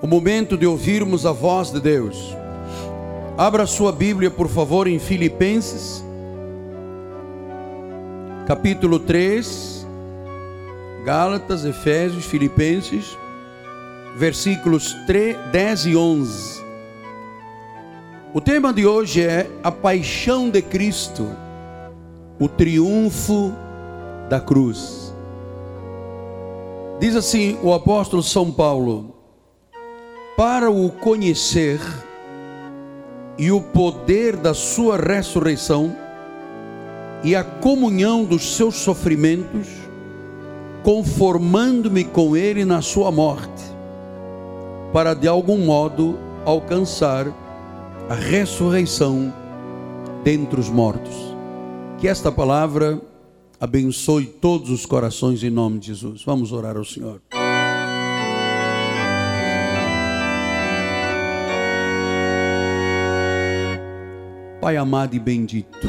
o momento de ouvirmos a voz de Deus. Abra sua Bíblia, por favor, em Filipenses, capítulo 3, Gálatas, Efésios, Filipenses, versículos 3, 10 e 11. O tema de hoje é a paixão de Cristo, o triunfo da cruz. Diz assim o apóstolo São Paulo: Para o conhecer e o poder da sua ressurreição e a comunhão dos seus sofrimentos, conformando-me com ele na sua morte, para de algum modo alcançar a ressurreição dentre os mortos. Que esta palavra abençoe todos os corações em nome de Jesus. Vamos orar ao Senhor. Pai amado e bendito,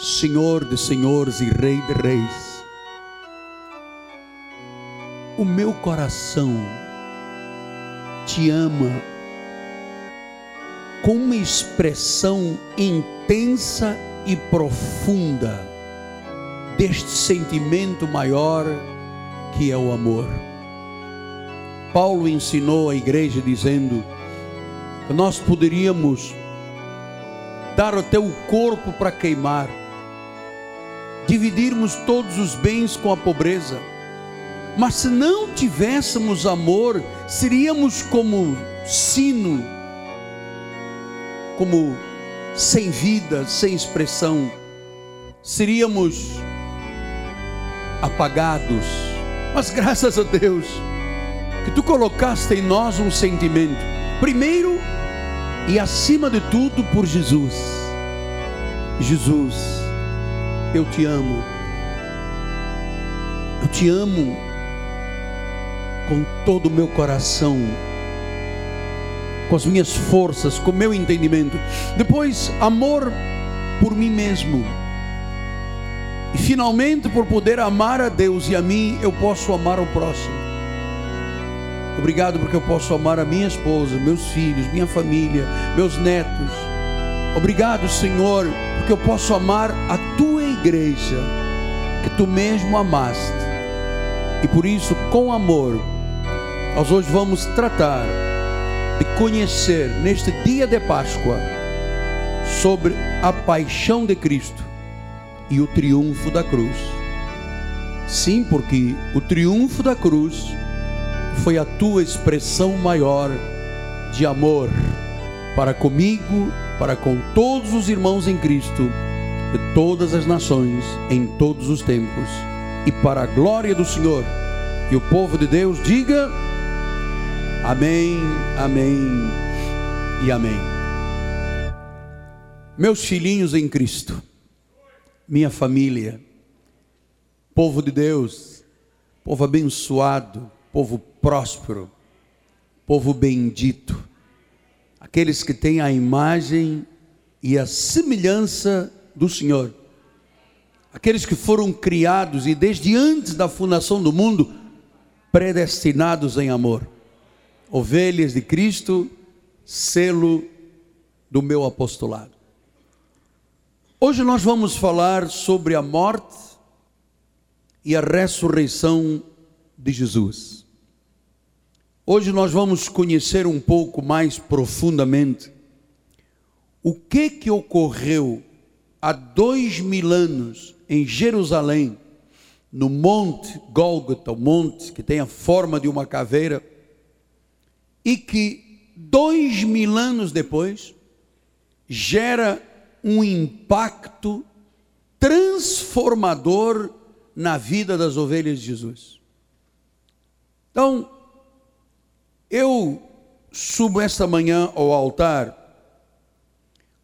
Senhor de senhores e Rei de reis, o meu coração te ama com uma expressão intensa e profunda deste sentimento maior que é o amor. Paulo ensinou a igreja dizendo nós poderíamos dar o corpo para queimar, dividirmos todos os bens com a pobreza, mas se não tivéssemos amor, seríamos como sino, como sem vida, sem expressão, seríamos apagados. Mas graças a Deus, que tu colocaste em nós um sentimento, primeiro e acima de tudo por Jesus. Jesus, eu te amo. Eu te amo com todo o meu coração, com as minhas forças, com o meu entendimento. Depois, amor por mim mesmo. E finalmente, por poder amar a Deus e a mim, eu posso amar o próximo. Obrigado porque eu posso amar a minha esposa, meus filhos, minha família, meus netos. Obrigado, Senhor, porque eu posso amar a tua igreja, que tu mesmo amaste. E por isso, com amor, nós hoje vamos tratar de conhecer neste dia de Páscoa sobre a paixão de Cristo e o triunfo da cruz. Sim, porque o triunfo da cruz foi a tua expressão maior de amor para comigo, para com todos os irmãos em Cristo, de todas as nações, em todos os tempos, e para a glória do Senhor. E o povo de Deus diga: Amém, Amém e Amém. Meus filhinhos em Cristo, minha família, povo de Deus, povo abençoado, povo próspero, povo bendito, aqueles que têm a imagem e a semelhança do Senhor, aqueles que foram criados e desde antes da fundação do mundo, predestinados em amor, ovelhas de Cristo, selo do meu apostolado. Hoje nós vamos falar sobre a morte e a ressurreição de Jesus. Hoje nós vamos conhecer um pouco mais profundamente o que que ocorreu há dois mil anos em Jerusalém, no Monte Gólgota, o monte que tem a forma de uma caveira, e que dois mil anos depois gera um impacto transformador na vida das ovelhas de Jesus. Então, eu subo esta manhã ao altar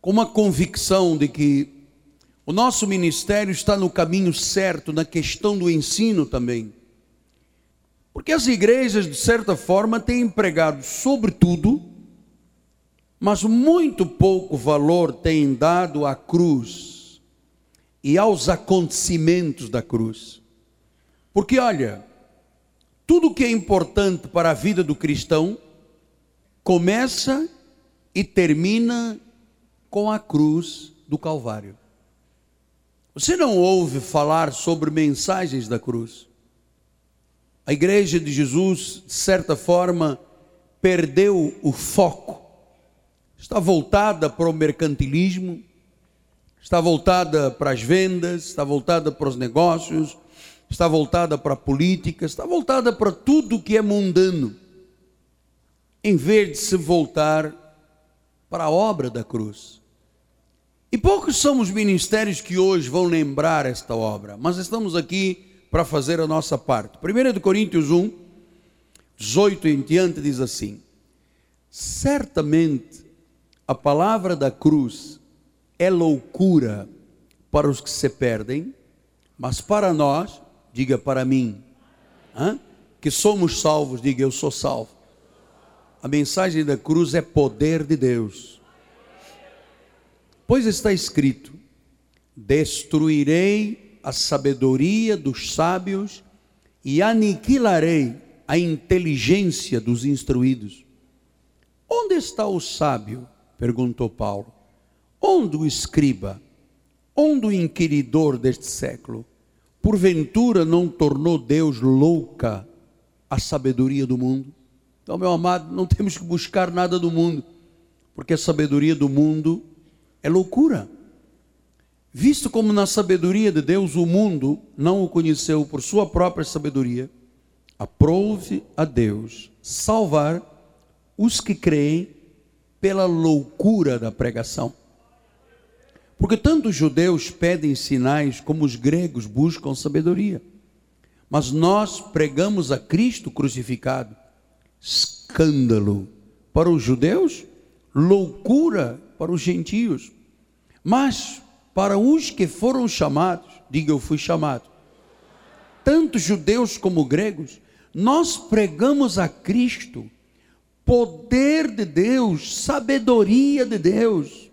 com uma convicção de que o nosso ministério está no caminho certo na questão do ensino também. Porque as igrejas, de certa forma, têm empregado sobretudo, mas muito pouco valor têm dado à cruz e aos acontecimentos da cruz. Porque olha, tudo que é importante para a vida do cristão começa e termina com a cruz do Calvário. Você não ouve falar sobre mensagens da cruz. A igreja de Jesus, de certa forma, perdeu o foco. Está voltada para o mercantilismo, está voltada para as vendas, está voltada para os negócios, está voltada para a política, está voltada para tudo que é mundano, em vez de se voltar para a obra da cruz. E poucos são os ministérios que hoje vão lembrar esta obra, mas estamos aqui para fazer a nossa parte. 1 Coríntios 1, 18 em diante diz assim: Certamente a palavra da cruz é loucura para os que se perdem, mas para nós, diga para mim, hein, que somos salvos, diga eu sou salvo. A mensagem da cruz é poder de Deus Pois está escrito: Destruirei a sabedoria dos sábios e aniquilarei a inteligência dos instruídos. Onde está o sábio? perguntou Paulo. Onde o escriba? Onde o inquiridor deste século? Porventura não tornou Deus louca a sabedoria do mundo? Então, meu amado, não temos que buscar nada do mundo, porque a sabedoria do mundo é loucura. Visto como na sabedoria de Deus o mundo não o conheceu por sua própria sabedoria, aprove a Deus salvar os que creem pela loucura da pregação. Porque tanto os judeus pedem sinais como os gregos buscam sabedoria. Mas nós pregamos a Cristo crucificado, escândalo para os judeus, loucura para os gentios. Mas para os que foram chamados, diga eu fui chamado, tanto judeus como gregos, nós pregamos a Cristo, poder de Deus, sabedoria de Deus,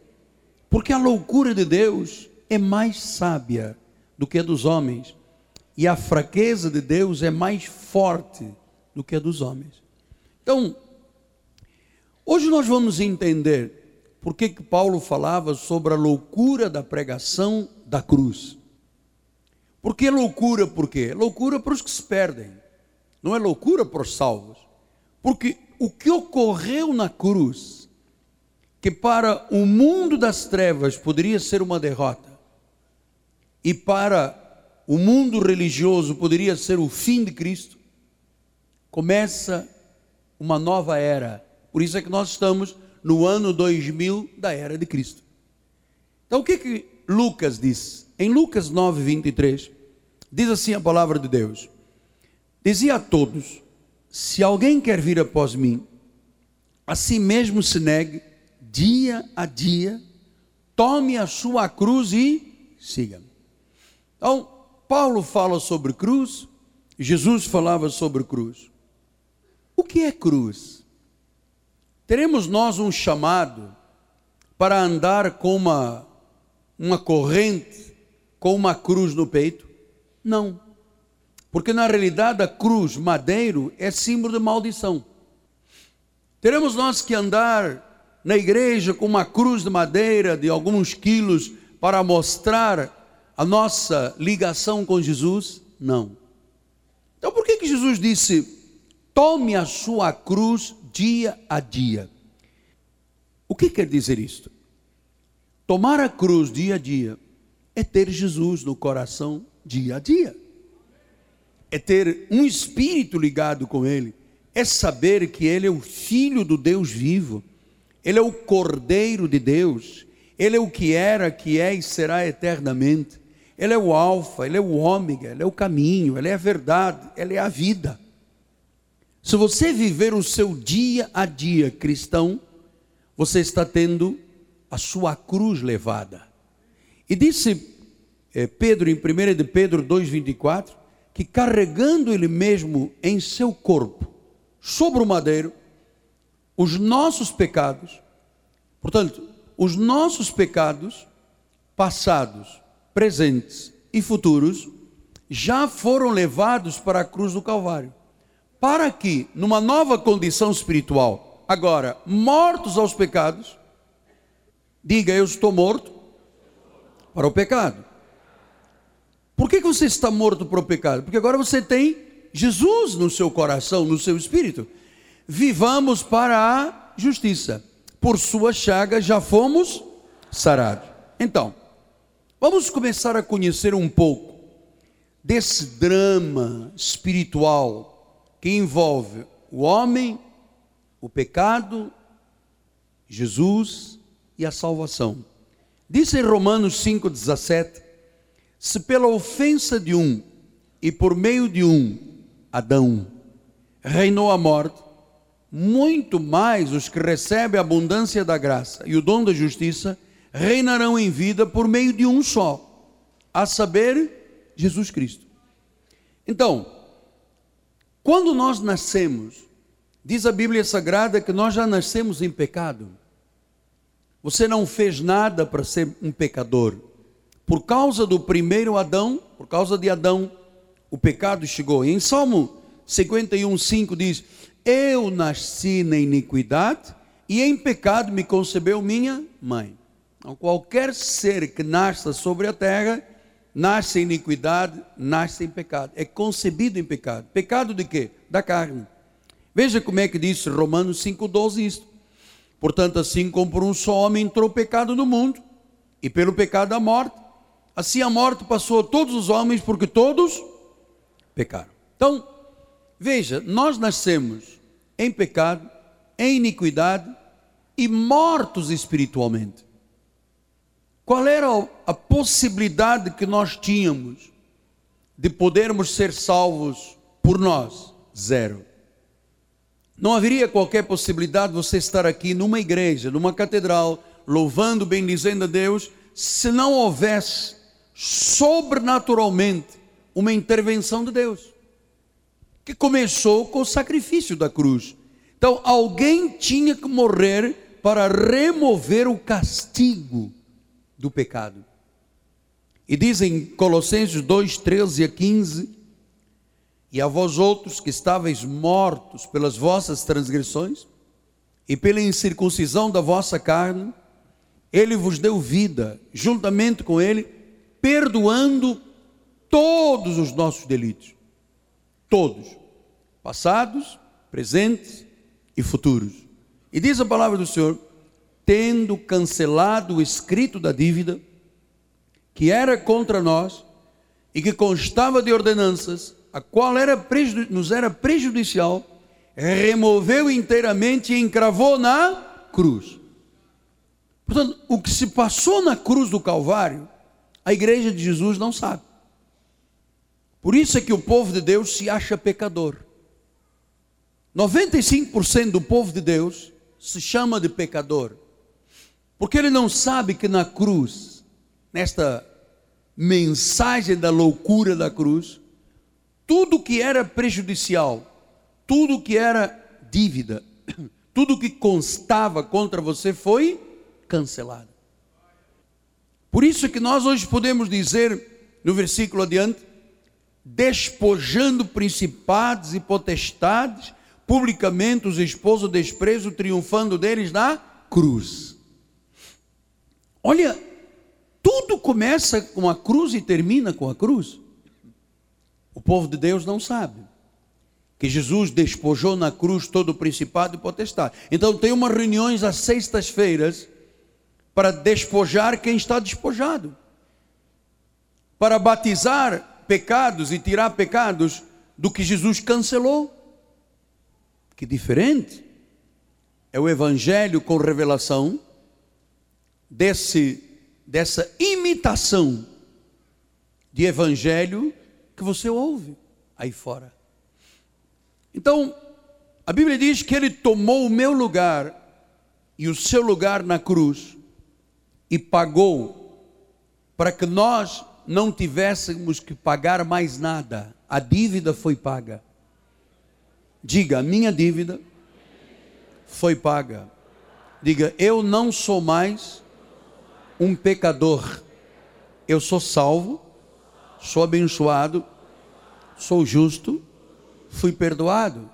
porque a loucura de Deus é mais sábia do que a dos homens, e a fraqueza de Deus é mais forte do que a dos homens. Então, hoje nós vamos entender por que, que Paulo falava sobre a loucura da pregação da cruz? Por que loucura? Por quê? Loucura para os que se perdem, não é loucura para os salvos. Porque o que ocorreu na cruz, que para o mundo das trevas poderia ser uma derrota, e para o mundo religioso poderia ser o fim de Cristo, começa uma nova era. Por isso é que nós estamos no ano 2000 da era de Cristo. Então o que que Lucas diz? Em Lucas 9, 23, diz assim a palavra de Deus: Dizia a todos: Se alguém quer vir após mim, a si mesmo se negue, dia a dia, tome a sua cruz e siga-me. Então, Paulo fala sobre cruz, Jesus falava sobre cruz. O que é cruz? Teremos nós um chamado para andar com uma, uma corrente, com uma cruz no peito? Não. Porque na realidade a cruz, madeiro, é símbolo de maldição. Teremos nós que andar na igreja com uma cruz de madeira de alguns quilos para mostrar a nossa ligação com Jesus? Não. Então por que, que Jesus disse: tome a sua cruz dia a dia. O que quer dizer isto? Tomar a cruz dia a dia é ter Jesus no coração dia a dia, é ter um espírito ligado com Ele, é saber que Ele é o Filho do Deus vivo, Ele é o Cordeiro de Deus, Ele é o que era, que é e será eternamente, Ele é o Alfa, Ele é o Ômega, Ele é o caminho, Ele é a verdade, Ele é a vida. Se você viver o seu dia a dia cristão, você está tendo a sua cruz levada. E disse é, Pedro, em 1 de Pedro 2,24, que carregando ele mesmo em seu corpo, sobre o madeiro, os nossos pecados, portanto, os nossos pecados, passados, presentes e futuros, já foram levados para a cruz do Calvário para que, numa nova condição espiritual, agora, mortos aos pecados, diga: Eu estou morto para o pecado. Por que, você está morto para o pecado? Porque agora você tem Jesus no seu coração, no seu espírito. Vivamos para a justiça. Por sua chaga já fomos sarados. Então, vamos começar a conhecer um pouco desse drama espiritual que envolve o homem, o pecado, Jesus e a salvação. Diz em Romanos 5,17: Se pela ofensa de um e por meio de um, Adão, reinou a morte, muito mais os que recebem a abundância da graça e o dom da justiça reinarão em vida por meio de um só, a saber, Jesus Cristo. Então, quando nós nascemos, diz a Bíblia Sagrada que nós já nascemos em pecado. Você não fez nada para ser um pecador. Por causa do primeiro Adão, por causa de Adão, o pecado chegou. E em Salmo 51, 5 diz: Eu nasci na iniquidade e em pecado me concebeu minha mãe. Então, qualquer ser que nasça sobre a terra, nasce em iniquidade, nasce em pecado. É concebido em pecado. Pecado de quê? Da carne. Veja como é que diz Romanos 5,12 isto. Portanto, assim como por um só homem entrou o pecado no mundo, e pelo pecado a morte, assim a morte passou a todos os homens, porque todos pecaram. Então, veja, nós nascemos em pecado, em iniquidade e mortos espiritualmente. Qual era a possibilidade que nós tínhamos de podermos ser salvos por nós? Zero. Não haveria qualquer possibilidade de você estar aqui numa igreja, numa catedral, louvando, bendizendo a Deus, se não houvesse sobrenaturalmente uma intervenção de Deus, que começou com o sacrifício da cruz. Então, alguém tinha que morrer para remover o castigo do pecado. E dizem Colossenses 2, 13 a 15: E a vós outros que estáveis mortos pelas vossas transgressões e pela incircuncisão da vossa carne, ele vos deu vida, juntamente com ele, perdoando todos os nossos delitos. Todos. Passados, presentes e futuros. E diz a palavra do Senhor: tendo cancelado o escrito da dívida, que era contra nós e que constava de ordenanças, a qual era nos era prejudicial, removeu inteiramente e encravou na cruz. Portanto, o que se passou na cruz do Calvário, a igreja de Jesus não sabe. Por isso é que o povo de Deus se acha pecador. 95% do povo de Deus se chama de pecador. Porque ele não sabe que na cruz, nesta mensagem da loucura da cruz, tudo que era prejudicial, tudo que era dívida, tudo que constava contra você foi cancelado. Por isso que nós hoje podemos dizer, no versículo adiante, despojando principados e potestades, publicamente os expôs o desprezo, triunfando deles na cruz. Olha, tudo começa com a cruz e termina com a cruz. O povo de Deus não sabe que Jesus despojou na cruz todo o principado e potestade. Então tem umas reuniões às sextas-feiras para despojar quem está despojado. Para batizar pecados e tirar pecados do que Jesus cancelou. Que diferente é o evangelho com revelação desse, dessa imitação de evangelho que você ouve aí fora. Então, a Bíblia diz que ele tomou o meu lugar e o seu lugar na cruz e pagou para que nós não tivéssemos que pagar mais nada. A dívida foi paga. Diga, minha dívida foi paga. Diga, eu não sou mais um pecador. Eu sou salvo, sou abençoado, sou justo fui perdoado,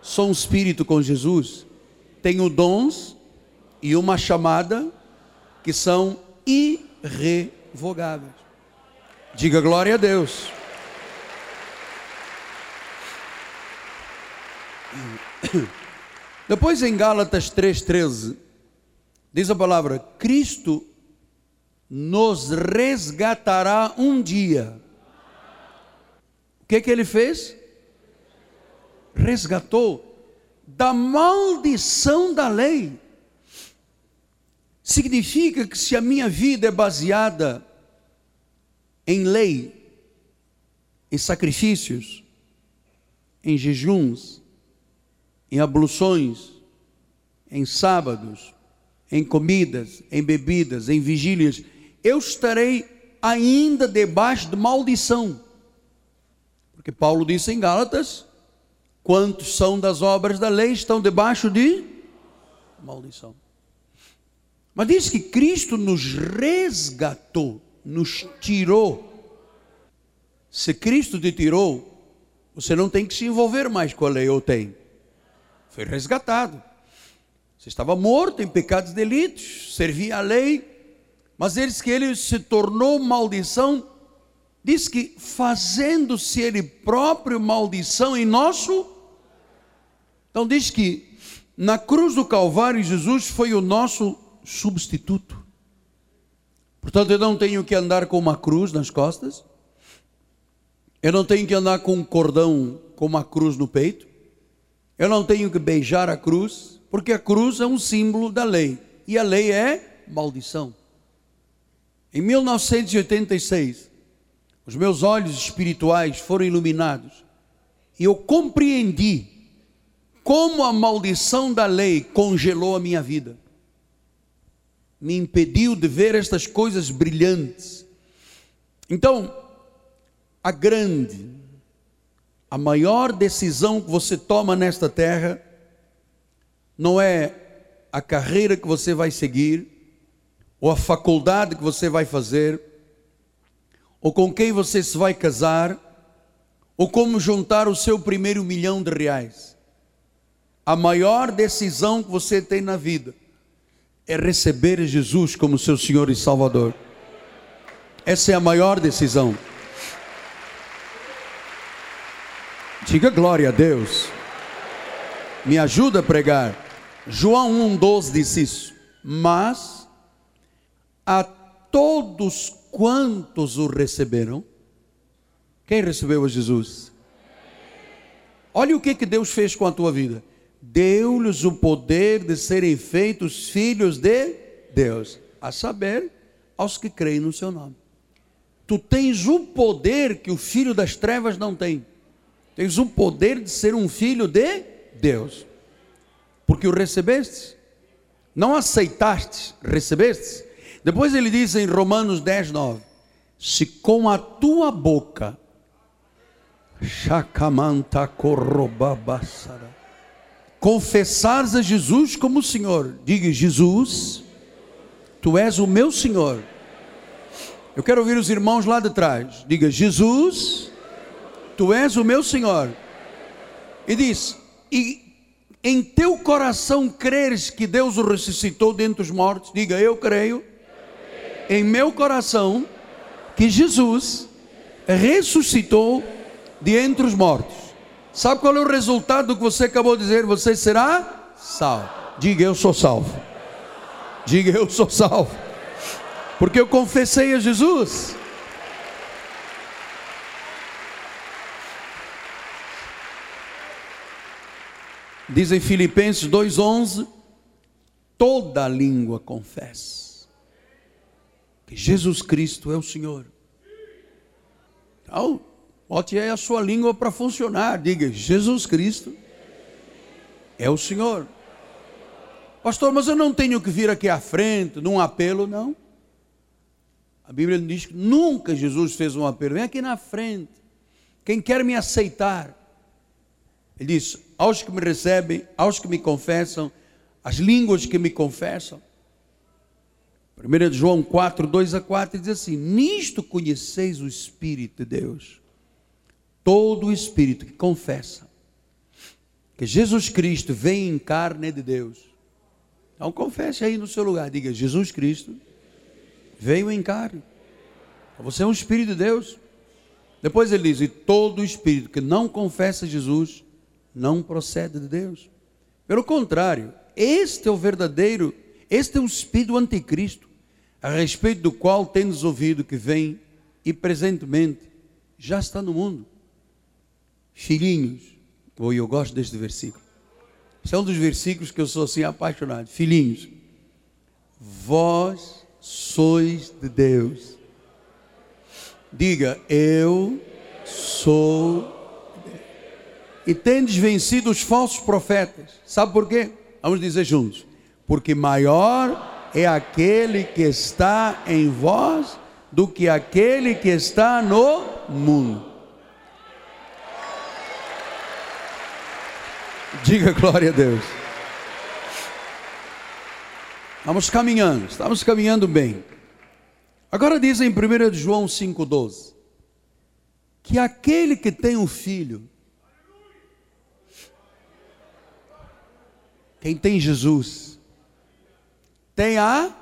sou um espírito com Jesus, tenho dons e uma chamada que são irrevogáveis. Diga glória a Deus. Depois em Gálatas 3,13, diz a palavra: Cristo nos resgatará um dia. O que, que ele fez? Resgatou da maldição da lei. Significa que se a minha vida é baseada em lei, em sacrifícios, em jejuns, em abluções, em sábados, em comidas, em bebidas, em vigílias, eu estarei ainda debaixo de maldição. Porque Paulo disse em Gálatas: quantos são das obras da lei estão debaixo de maldição. Mas diz que Cristo nos resgatou, nos tirou. Se Cristo te tirou, você não tem que se envolver mais com a lei, ou tem? Foi resgatado. Você estava morto em pecados e delitos, servia a lei, mas eles que ele se tornou maldição, diz que fazendo-se ele próprio maldição em nosso. Então diz que na cruz do Calvário Jesus foi o nosso substituto. Portanto, eu não tenho que andar com uma cruz nas costas. Eu não tenho que andar com um cordão com uma cruz no peito. Eu não tenho que beijar a cruz, porque a cruz é um símbolo da lei. E a lei é maldição. Em 1986, os meus olhos espirituais foram iluminados e eu compreendi como a maldição da lei congelou a minha vida, me impediu de ver estas coisas brilhantes. Então, a grande, a maior decisão que você toma nesta terra não é a carreira que você vai seguir, ou a faculdade que você vai fazer, ou com quem você se vai casar, ou como juntar o seu primeiro milhão de reais. A maior decisão que você tem na vida é receber Jesus como seu Senhor e Salvador. Essa é a maior decisão. Diga glória a Deus. Me ajuda a pregar. João 1,12 diz isso. Mas a todos quantos o receberam, quem recebeu a Jesus? Olha o que, que Deus fez com a tua vida. Deu-lhes o poder de serem feitos filhos de Deus, a saber, aos que creem no seu nome. Tu tens o poder que o filho das trevas não tem. Tens o poder de ser um filho de Deus. Porque o recebeste. Não aceitaste, recebeste. Depois ele diz em Romanos 10, 9: Se com a tua boca confessares a Jesus como Senhor, diga Jesus, tu és o meu Senhor. Eu quero ouvir os irmãos lá de trás. Diga Jesus, Tu és o meu Senhor. E diz: E em teu coração creres que Deus o ressuscitou dentre os mortos? Diga: Eu creio. Em meu coração que Jesus ressuscitou de entre os mortos. Sabe qual é o resultado do que você acabou de dizer? Você será salvo. Diga: Eu sou salvo. Diga: Eu sou salvo. Porque eu confessei a Jesus. Diz em Filipenses 2,11: toda língua confessa que Jesus Cristo é o Senhor. Então, bote aí a sua língua para funcionar. Diga: Jesus Cristo é o Senhor. Pastor, mas eu não tenho que vir aqui à frente, num apelo, não. A Bíblia diz que nunca Jesus fez um apelo. Vem aqui na frente. Quem quer me aceitar, ele diz: aos que me recebem, aos que me confessam, as línguas que me confessam. 1 João 4, 2 a 4 diz assim: Nisto conheceis o Espírito de Deus. Todo o Espírito que confessa que Jesus Cristo vem em carne de Deus. Então confesse aí no seu lugar, diga: Jesus Cristo veio em carne. Você é um espírito de Deus. Depois ele diz: e todo espírito que não confessa Jesus não procede de Deus. Pelo contrário, este é o verdadeiro, este é o espírito anticristo, a respeito do qual temos ouvido que vem e presentemente já está no mundo. Filhinhos, ou eu gosto deste versículo. Esse é um dos versículos que eu sou assim apaixonado. Filhinhos, vós sois de Deus. Diga, eu sou. E tendes vencido os falsos profetas. Sabe por quê? Vamos dizer juntos. Porque maior é aquele que está em vós do que aquele que está no mundo. Diga glória a Deus. Estamos caminhando, estamos caminhando bem. Agora diz em 1 João 5,12 que aquele que tem um filho, quem tem Jesus, tem a.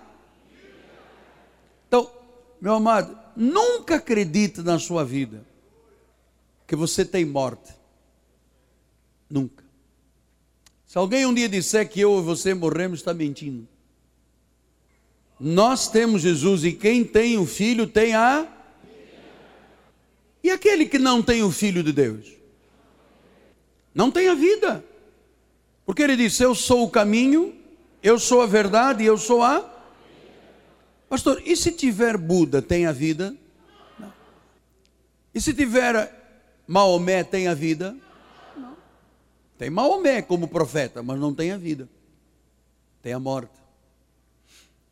Então, meu amado, nunca acredite na sua vida que você tem morte. Nunca. Se alguém um dia disser que eu e você morremos, está mentindo. Nós temos Jesus e quem tem o Filho tem a. E aquele que não tem o Filho de Deus? Não tem a vida. Porque ele disse: Eu sou o caminho, eu sou a verdade eu sou a. Pastor, e se tiver Buda, tem a vida? Não. E se tiver Maomé, tem a vida? Não. Tem Maomé como profeta, mas não tem a vida. Tem a morte.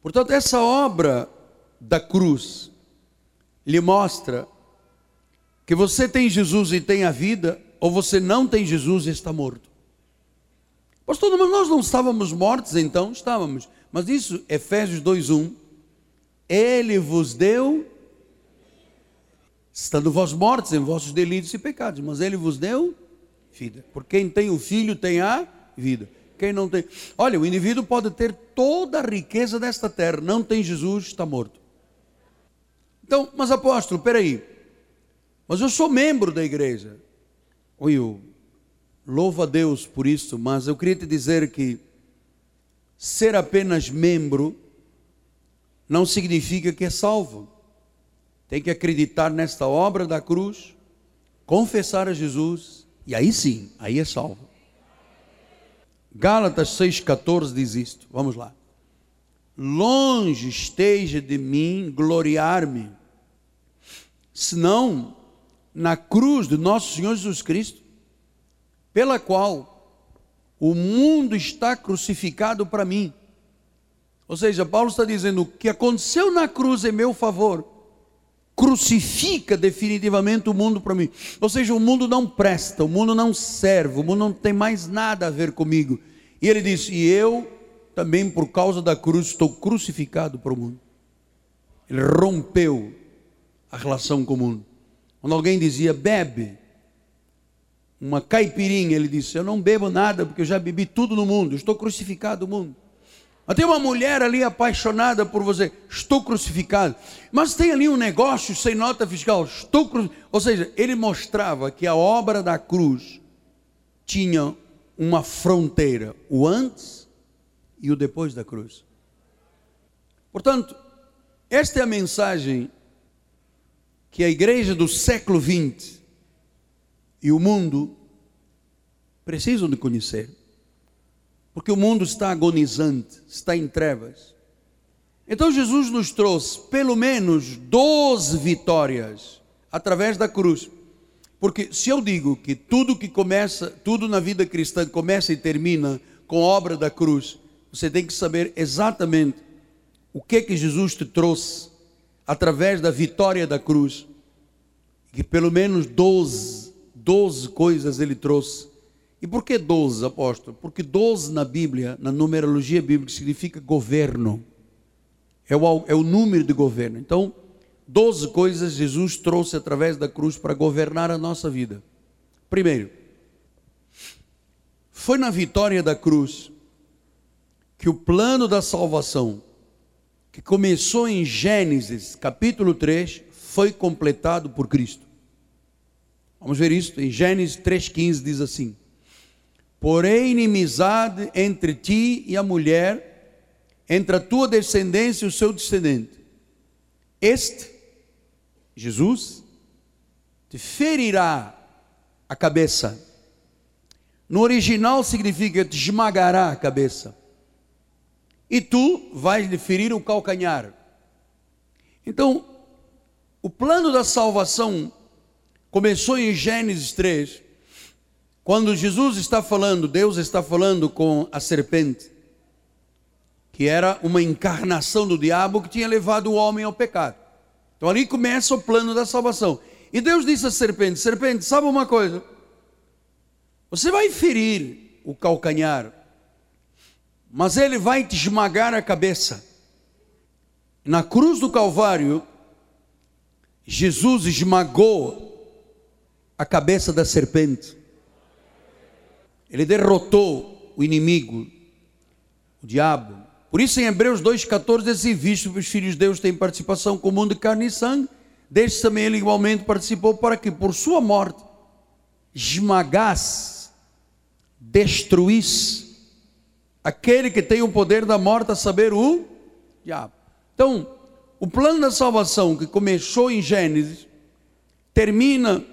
Portanto, essa obra da cruz lhe mostra que você tem Jesus e tem a vida, ou você não tem Jesus e está morto. Pastor, mas nós não estávamos mortos então? Estávamos. Mas isso, Efésios 2:1, ele vos deu estando vós mortos em vossos delitos e pecados, mas ele vos deu vida. Por quem tem o filho tem a vida. Quem não tem. Olha, o indivíduo pode ter toda a riqueza desta terra, não tem Jesus, está morto. Então, mas apóstolo, peraí. Mas eu sou membro da igreja. Oi, eu louvo a Deus por isso, mas eu queria te dizer que ser apenas membro não significa que é salvo. Tem que acreditar nesta obra da cruz, confessar a Jesus, e aí sim, aí é salvo. Gálatas 6,14 diz isto. Vamos lá. Longe esteja de mim gloriar-me, senão na cruz de nosso Senhor Jesus Cristo, pela qual o mundo está crucificado para mim. Ou seja, Paulo está dizendo: o que aconteceu na cruz em meu favor crucifica definitivamente o mundo para mim. Ou seja, o mundo não presta, o mundo não serve, o mundo não tem mais nada a ver comigo. E ele disse: E eu também, por causa da cruz, estou crucificado para o mundo. Ele rompeu a relação com o mundo. Quando alguém dizia, bebe uma caipirinha, ele disse: Eu não bebo nada, porque eu já bebi tudo no mundo, estou crucificado no mundo. Mas tem uma mulher ali apaixonada por você, estou crucificado. Mas tem ali um negócio sem nota fiscal, estou crucificado. Ou seja, ele mostrava que a obra da cruz tinha uma fronteira, o antes e o depois da cruz. Portanto, esta é a mensagem que a igreja do século XX e o mundo precisam de conhecer. Porque o mundo está agonizante, está em trevas. Então Jesus nos trouxe pelo menos 12 vitórias através da cruz. Porque se eu digo que tudo que começa, tudo na vida cristã começa e termina com a obra da cruz, você tem que saber exatamente o que que Jesus te trouxe através da vitória da cruz. Que pelo menos 12, 12 coisas ele trouxe e por que 12, apóstolo? Porque 12 na Bíblia, na numerologia bíblica, significa governo. É o, é o número de governo. Então, 12 coisas Jesus trouxe através da cruz para governar a nossa vida. Primeiro, Foi na vitória da cruz que o plano da salvação, que começou em Gênesis capítulo 3, foi completado por Cristo. Vamos ver isso em Gênesis 3,15 diz assim: Porém, inimizade entre ti e a mulher, entre a tua descendência e o seu descendente. Este, Jesus, te ferirá a cabeça. No original significa te esmagará a cabeça. E tu vais lhe ferir o calcanhar. Então, o plano da salvação começou em Gênesis 3, quando Jesus está falando, Deus está falando com a serpente, que era uma encarnação do diabo que tinha levado o homem ao pecado. Então ali começa o plano da salvação. E Deus disse à serpente: Serpente, sabe uma coisa? Você vai ferir o calcanhar, mas ele vai te esmagar a cabeça. Na cruz do Calvário, Jesus esmagou a cabeça da serpente. Ele derrotou o inimigo, o diabo. Por isso em Hebreus 2,14 diz assim, visto que os filhos de Deus têm participação comum de carne e sangue, deste também ele igualmente participou para que por sua morte esmagasse, destruísse aquele que tem o poder da morte, a saber, o diabo. Então, o plano da salvação que começou em Gênesis, termina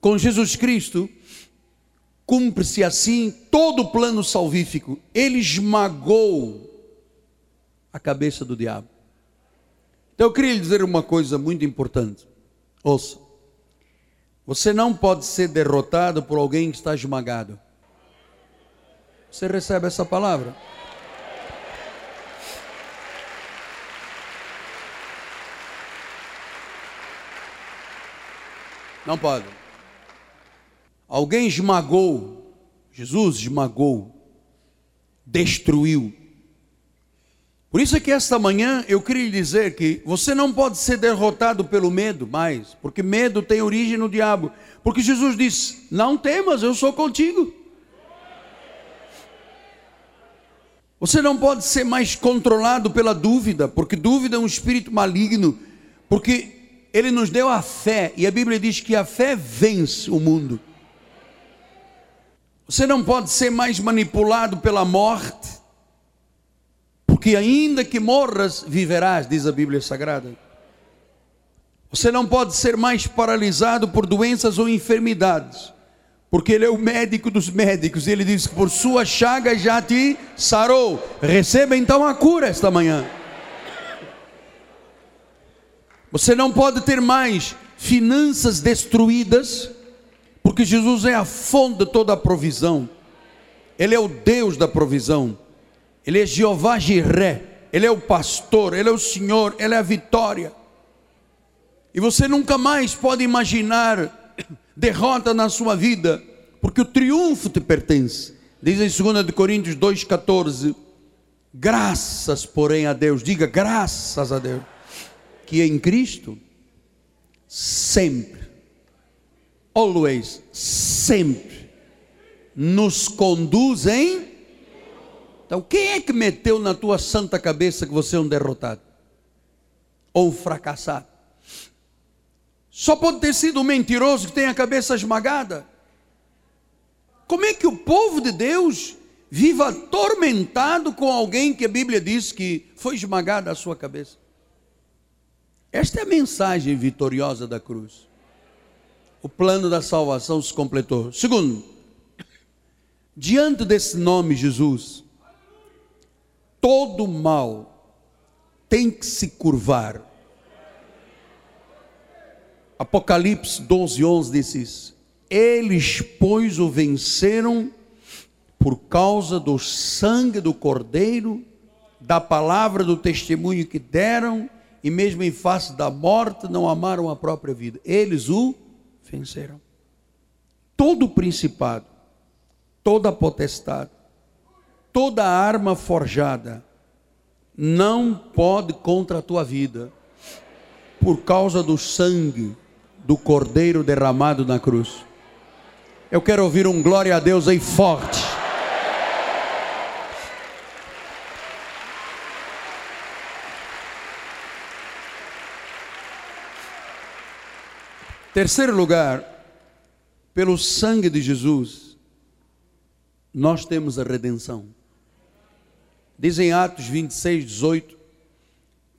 com Jesus Cristo, cumpre-se assim todo o plano salvífico. Ele esmagou a cabeça do diabo. Então eu queria lhe dizer uma coisa muito importante. Ouça. Você não pode ser derrotado por alguém que está esmagado. Você recebe essa palavra? Não pode. Alguém esmagou, Jesus esmagou, destruiu. Por isso é que esta manhã eu queria lhe dizer que você não pode ser derrotado pelo medo mais, porque medo tem origem no diabo. Porque Jesus disse: Não temas, eu sou contigo. Você não pode ser mais controlado pela dúvida, porque dúvida é um espírito maligno, porque ele nos deu a fé, e a Bíblia diz que a fé vence o mundo. Você não pode ser mais manipulado pela morte, porque ainda que morras, viverás, diz a Bíblia Sagrada. Você não pode ser mais paralisado por doenças ou enfermidades, porque Ele é o médico dos médicos, e Ele diz que por sua chaga já te sarou. Receba então a cura esta manhã. Você não pode ter mais finanças destruídas, porque Jesus é a fonte de toda a provisão. Ele é o Deus da provisão. Ele é Jeová Jiré. Ele é o pastor, ele é o Senhor, ele é a vitória. E você nunca mais pode imaginar derrota na sua vida, porque o triunfo te pertence. Diz em 2 Coríntios 2,14: Graças, porém, a Deus, diga graças a Deus, que em Cristo sempre always, sempre, nos conduzem. Então, quem é que meteu na tua santa cabeça que você é um derrotado? Ou um fracassado? Só pode ter sido um mentiroso que tem a cabeça esmagada. Como é que o povo de Deus vive atormentado com alguém que a Bíblia diz que foi esmagada a sua cabeça? Esta é a mensagem vitoriosa da cruz o plano da salvação se completou. Segundo, diante desse nome Jesus, todo mal tem que se curvar. Apocalipse 12, 11 diz isso. Eles, pois, o venceram por causa do sangue do Cordeiro, da palavra do testemunho que deram, e mesmo em face da morte não amaram a própria vida. Eles o venceram. Todo o principado, toda potestade, toda arma forjada não pode contra a tua vida, por causa do sangue do cordeiro derramado na cruz. Eu quero ouvir um glória a Deus aí forte. Terceiro lugar, pelo sangue de Jesus, nós temos a redenção. Dizem Atos 26, 18: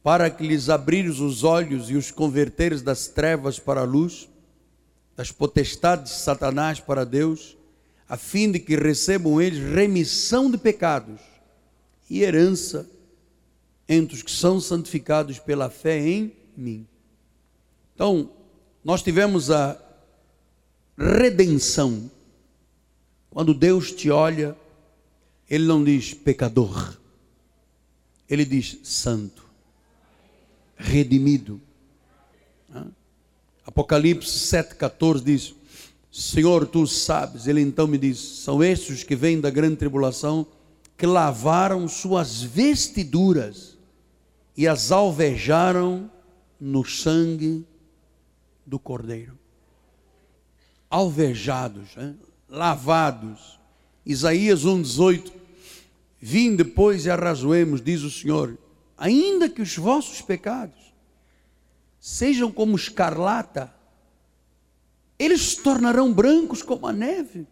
para que lhes abrires os olhos e os converteres das trevas para a luz, das potestades de Satanás para Deus, a fim de que recebam eles remissão de pecados e herança entre os que são santificados pela fé em mim. Então, nós tivemos a redenção. Quando Deus te olha, Ele não diz pecador, Ele diz santo, redimido. Apocalipse 7,14 diz: Senhor, tu sabes. Ele então me diz: são estes que vêm da grande tribulação, que lavaram suas vestiduras e as alvejaram no sangue do Cordeiro. Alvejados, lavados. Isaías 1,18: Vim depois e arrazoemos, diz o Senhor, ainda que os vossos pecados sejam como escarlata, eles se tornarão brancos como a neve,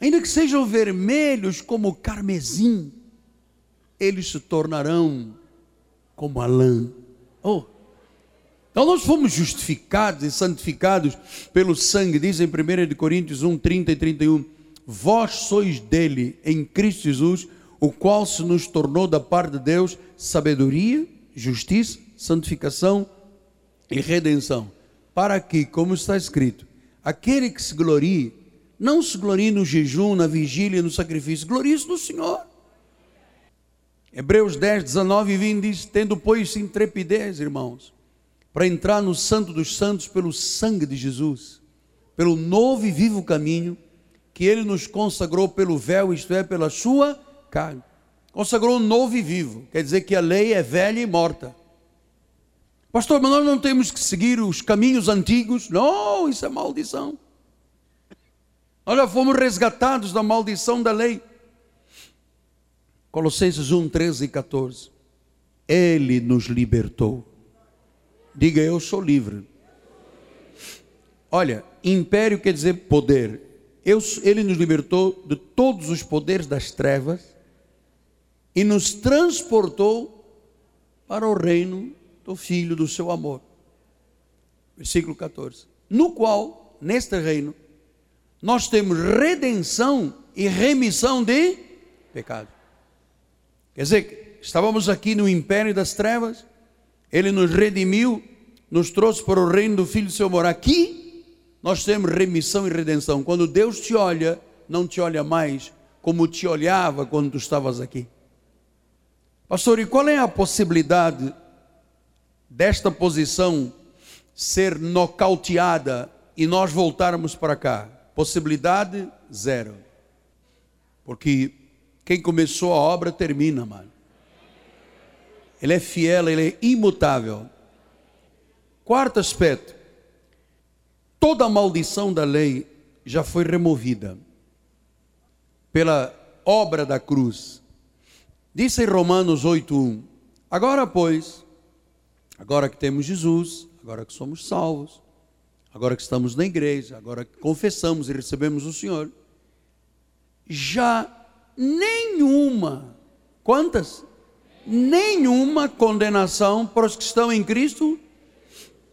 ainda que sejam vermelhos como o carmesim, eles se tornarão como a lã. Oh, então nós fomos justificados e santificados pelo sangue, diz em 1 Coríntios 1, 30 e 31. Vós sois dele, em Cristo Jesus, o qual se nos tornou da parte de Deus sabedoria, justiça, santificação e redenção. Para que, como está escrito, aquele que se glorie, não se glorie no jejum, na vigília, no sacrifício, glorie-se no Senhor. Hebreus 10, 19 e 20 diz: Tendo, pois, intrepidez, irmãos, para entrar no Santo dos Santos pelo sangue de Jesus, pelo novo e vivo caminho que ele nos consagrou pelo véu, isto é, pela sua carne. Consagrou novo e vivo, quer dizer que a lei é velha e morta. Pastor, mas nós não temos que seguir os caminhos antigos. Não, isso é maldição. Nós já fomos resgatados da maldição da lei. Colossenses 1, 13 e 14. Ele nos libertou Diga eu sou livre. Olha, império quer dizer poder. Eu, ele nos libertou de todos os poderes das trevas e nos transportou para o reino do Filho do seu amor. Versículo 14. No qual, neste reino, nós temos redenção e remissão de pecado. Quer dizer, estávamos aqui no império das trevas, ele nos redimiu, nos trouxe para o reino do Filho do seu amor. Aqui nós temos remissão e redenção. Quando Deus te olha, não te olha mais como te olhava quando tu estavas aqui. Pastor, e qual é a possibilidade desta posição ser nocauteada e nós voltarmos para cá? Possibilidade zero. Porque quem começou a obra termina, mano. Ele é fiel, ele é imutável. Quarto aspecto: toda a maldição da lei já foi removida pela obra da cruz. Disse em Romanos 8:1: Agora, pois, agora que temos Jesus, agora que somos salvos, agora que estamos na igreja, agora que confessamos e recebemos o Senhor, já nenhuma, quantas? Nenhuma condenação para os que estão em Cristo?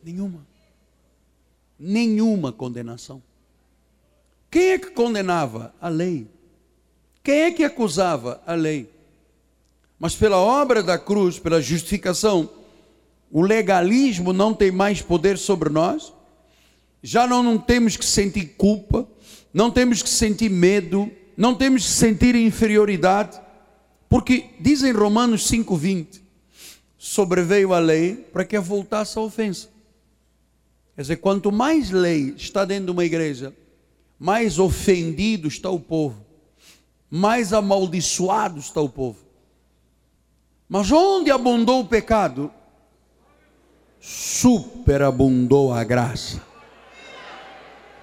Nenhuma. Nenhuma condenação. Quem é que condenava? A lei. Quem é que acusava? A lei. Mas pela obra da cruz, pela justificação, o legalismo não tem mais poder sobre nós. Já não, não temos que sentir culpa, não temos que sentir medo, não temos que sentir inferioridade. Porque diz em Romanos 5,20: sobreveio a lei para que voltasse a ofensa. Quer dizer, quanto mais lei está dentro de uma igreja, mais ofendido está o povo, mais amaldiçoado está o povo. Mas onde abundou o pecado, superabundou a graça.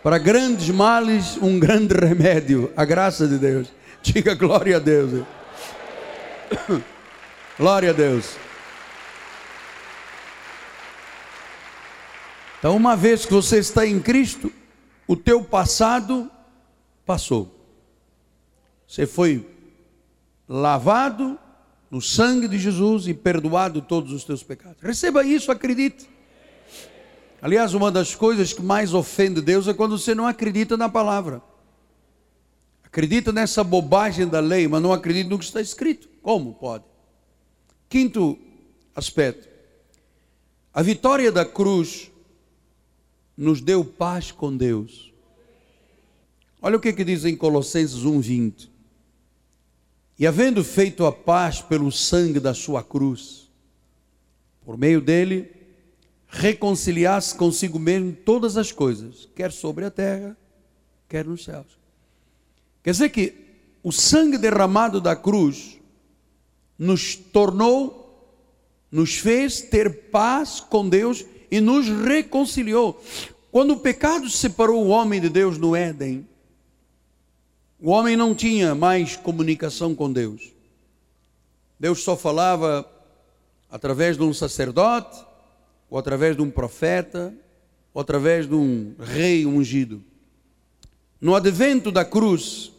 Para grandes males, um grande remédio. A graça de Deus. Diga glória a Deus. Glória a Deus. Então, uma vez que você está em Cristo, o teu passado passou. Você foi lavado no sangue de Jesus e perdoado todos os teus pecados. Receba isso, acredite. Aliás, uma das coisas que mais ofende Deus é quando você não acredita na palavra. Acredita nessa bobagem da lei, mas não acredita no que está escrito. Como pode? Quinto aspecto. A vitória da cruz nos deu paz com Deus. Olha o que, que diz em Colossenses 1,20. E havendo feito a paz pelo sangue da sua cruz, por meio dele, reconciliasse consigo mesmo todas as coisas, quer sobre a terra, quer nos céus. Quer dizer que o sangue derramado da cruz nos tornou, nos fez ter paz com Deus e nos reconciliou. Quando o pecado separou o homem de Deus no Éden, o homem não tinha mais comunicação com Deus. Deus só falava através de um sacerdote, ou através de um profeta, ou através de um rei ungido. No advento da cruz,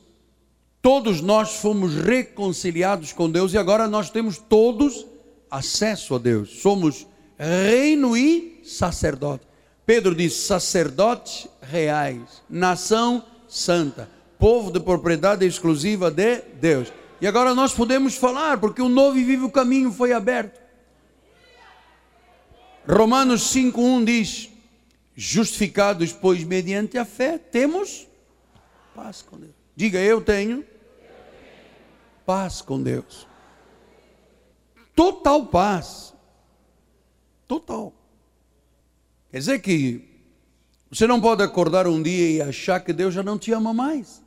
todos nós fomos reconciliados com Deus e agora nós temos todos acesso a Deus. Somos reino e sacerdote. Pedro diz: sacerdotes reais, nação santa, povo de propriedade exclusiva de Deus. E agora nós podemos falar, porque o novo e vivo caminho foi aberto. Romanos 5,1 diz: Justificados, pois, mediante a fé, temos paz com Deus. Diga, eu tenho paz com Deus. Total paz. Total. Quer dizer que você não pode acordar um dia e achar que Deus já não te ama mais.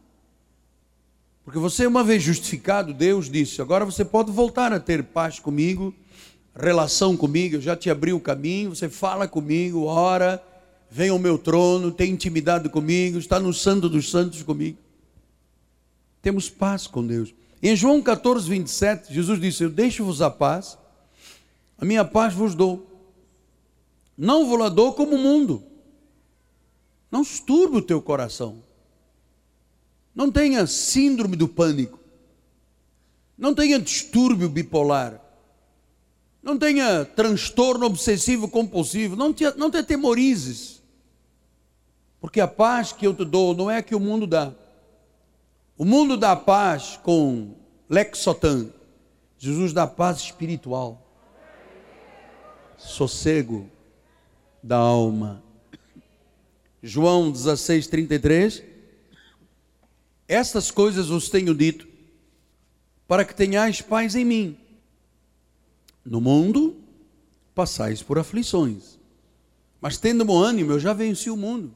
Porque você, uma vez justificado, Deus disse: agora você pode voltar a ter paz comigo, relação comigo, eu já te abri o caminho, você fala comigo, ora, vem ao meu trono, tem intimidade comigo, está no Santo dos Santos comigo. Temos paz com Deus. Em João 14, 27, Jesus disse: Eu deixo-vos a paz, a minha paz vos dou. Não vou dou como o mundo. Não esturbe o teu coração. Não tenha síndrome do pânico. Não tenha distúrbio bipolar. Não tenha transtorno obsessivo compulsivo. Não te, não te atemorizes. Porque a paz que eu te dou não é a que o mundo dá. O mundo dá paz com lexotan. Jesus dá paz espiritual. Sossego, da alma. João 16, 33. Estas coisas vos tenho dito, para que tenhais paz em mim. No mundo passais por aflições, mas tendo bom ânimo, eu já venci o mundo.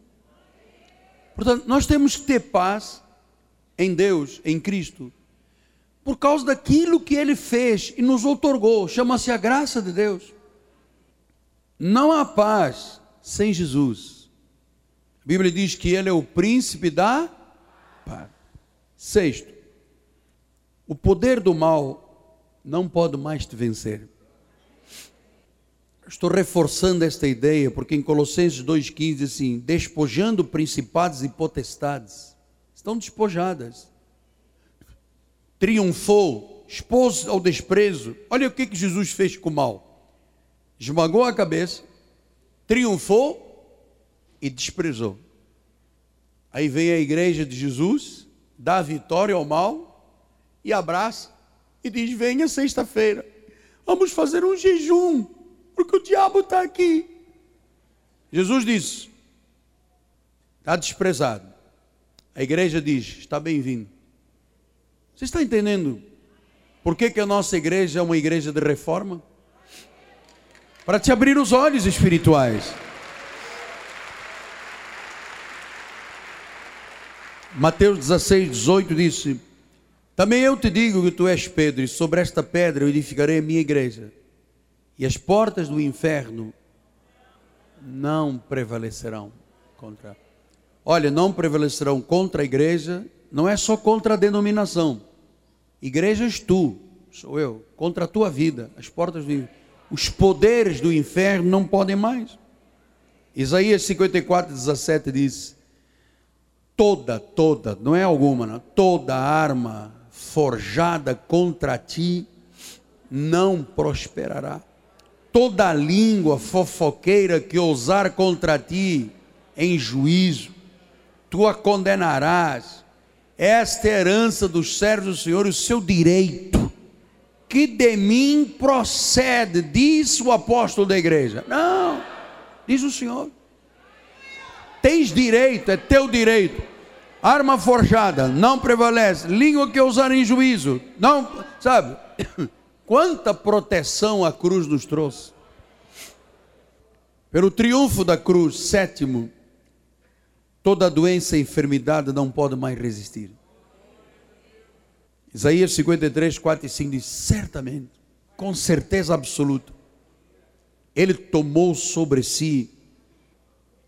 Portanto, nós temos que ter paz em Deus, em Cristo, por causa daquilo que Ele fez e nos otorgou, chama-se a graça de Deus. Não há paz sem Jesus. A Bíblia diz que ele é o príncipe da paz. Sexto, o poder do mal não pode mais te vencer. Estou reforçando esta ideia porque em Colossenses 2,15 diz assim: despojando principados e potestades, estão despojadas, triunfou, expôs ao desprezo. Olha o que, que Jesus fez com o mal esmagou a cabeça, triunfou e desprezou. Aí vem a igreja de Jesus, dá vitória ao mal e abraça e diz: Venha sexta-feira, vamos fazer um jejum, porque o diabo está aqui. Jesus disse: Está desprezado. A igreja diz: Está bem-vindo. Você está entendendo por que, que a nossa igreja é uma igreja de reforma? para te abrir os olhos espirituais. Mateus 16, 18 disse: Também eu te digo que tu és Pedro, e sobre esta pedra eu edificarei a minha igreja, e as portas do inferno não prevalecerão contra. Olha, não prevalecerão contra a igreja, não é só contra a denominação. Igreja és tu, sou eu, contra a tua vida, as portas do os poderes do inferno não podem mais. Isaías 54, 17 diz: toda, toda, não é alguma, não, toda arma forjada contra ti não prosperará. Toda língua fofoqueira que ousar contra ti em juízo, tu a condenarás. Esta é a herança dos servos do Senhor, o seu direito, que de mim procede, diz o apóstolo da igreja. Não, diz o Senhor. Tens direito, é teu direito. Arma forjada não prevalece. Língua que usar em juízo, não, sabe? Quanta proteção a cruz nos trouxe. Pelo triunfo da cruz, sétimo, toda doença e enfermidade não pode mais resistir. Isaías 53, 4 e 5 diz: certamente, com certeza absoluta, Ele tomou sobre si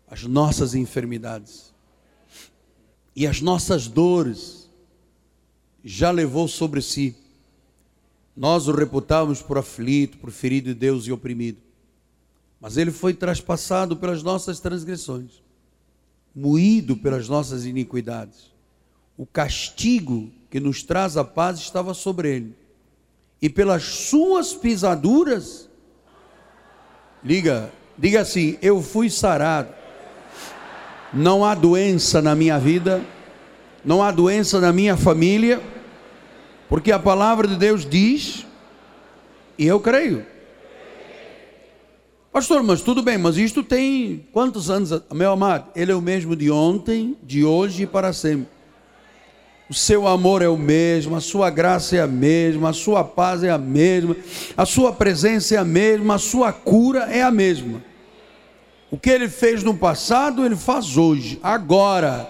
as nossas enfermidades e as nossas dores, já levou sobre si. Nós o reputávamos por aflito, por ferido de Deus e oprimido. Mas ele foi traspassado pelas nossas transgressões, moído pelas nossas iniquidades. O castigo que nos traz a paz estava sobre ele. E pelas suas pisaduras, liga, diga assim: eu fui sarado. Não há doença na minha vida, não há doença na minha família, porque a palavra de Deus diz, e eu creio. Pastor, mas tudo bem, mas isto tem quantos anos? Meu amado, ele é o mesmo de ontem, de hoje e para sempre. O seu amor é o mesmo, a sua graça é a mesma, a sua paz é a mesma, a sua presença é a mesma, a sua cura é a mesma. O que ele fez no passado, ele faz hoje, agora.